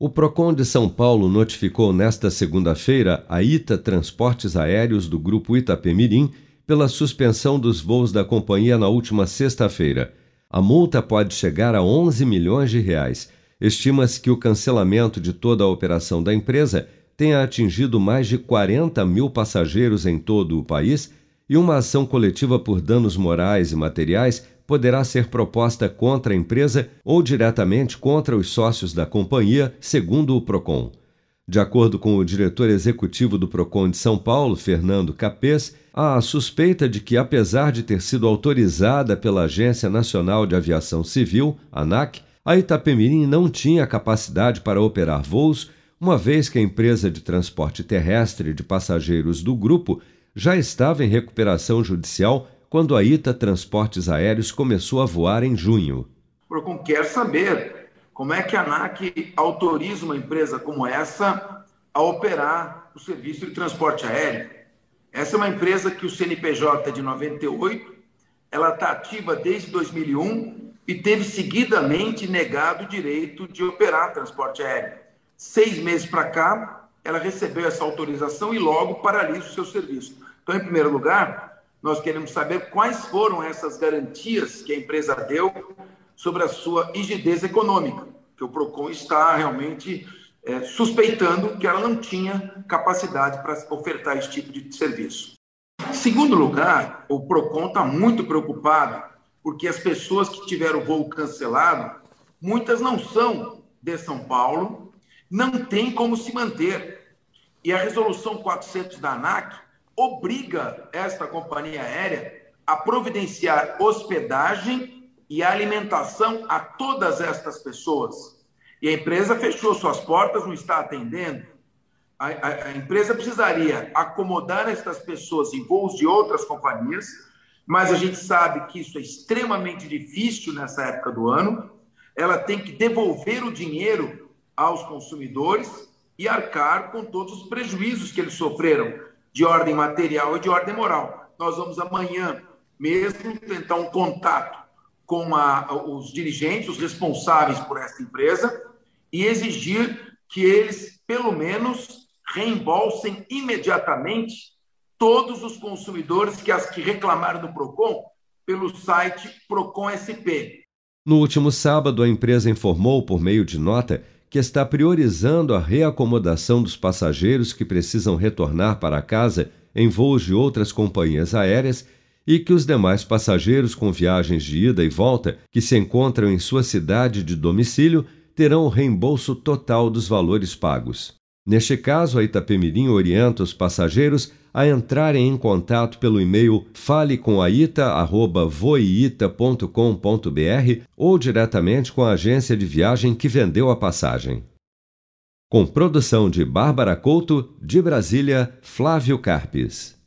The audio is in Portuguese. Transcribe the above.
O Procon de São Paulo notificou nesta segunda-feira a ITA Transportes Aéreos do grupo Itapemirim pela suspensão dos voos da companhia na última sexta-feira. A multa pode chegar a 11 milhões de reais. Estima-se que o cancelamento de toda a operação da empresa tenha atingido mais de 40 mil passageiros em todo o país e uma ação coletiva por danos morais e materiais poderá ser proposta contra a empresa ou diretamente contra os sócios da companhia, segundo o Procon. De acordo com o diretor executivo do Procon de São Paulo, Fernando Capês, há a suspeita de que, apesar de ter sido autorizada pela Agência Nacional de Aviação Civil, ANAC, a Itapemirim não tinha capacidade para operar voos, uma vez que a empresa de transporte terrestre de passageiros do grupo já estava em recuperação judicial quando a ITA Transportes Aéreos começou a voar em junho. O Procon quer saber como é que a ANAC autoriza uma empresa como essa a operar o serviço de transporte aéreo. Essa é uma empresa que o CNPJ é de 98, ela está ativa desde 2001 e teve seguidamente negado o direito de operar transporte aéreo. Seis meses para cá, ela recebeu essa autorização e logo paralisa o seu serviço. Então, em primeiro lugar, nós queremos saber quais foram essas garantias que a empresa deu sobre a sua rigidez econômica, que o PROCON está realmente é, suspeitando que ela não tinha capacidade para ofertar esse tipo de serviço. Segundo lugar, o PROCON está muito preocupado porque as pessoas que tiveram o voo cancelado, muitas não são de São Paulo, não têm como se manter. E a resolução 400 da ANAC obriga esta companhia aérea a providenciar hospedagem e alimentação a todas estas pessoas. E a empresa fechou suas portas, não está atendendo. A, a, a empresa precisaria acomodar estas pessoas em voos de outras companhias, mas a gente sabe que isso é extremamente difícil nessa época do ano. Ela tem que devolver o dinheiro aos consumidores e arcar com todos os prejuízos que eles sofreram de ordem material e de ordem moral. Nós vamos amanhã mesmo tentar um contato com a, os dirigentes, os responsáveis por essa empresa e exigir que eles, pelo menos, reembolsem imediatamente todos os consumidores que, as, que reclamaram do PROCON pelo site PROCON SP. No último sábado, a empresa informou, por meio de nota, que está priorizando a reacomodação dos passageiros que precisam retornar para casa em voos de outras companhias aéreas e que os demais passageiros com viagens de ida e volta que se encontram em sua cidade de domicílio terão o reembolso total dos valores pagos. Neste caso, a Itapemirim orienta os passageiros a entrarem em contato pelo e-mail falecomaita@voiita.com.br ou diretamente com a agência de viagem que vendeu a passagem. Com produção de Bárbara Couto, de Brasília, Flávio Carpes.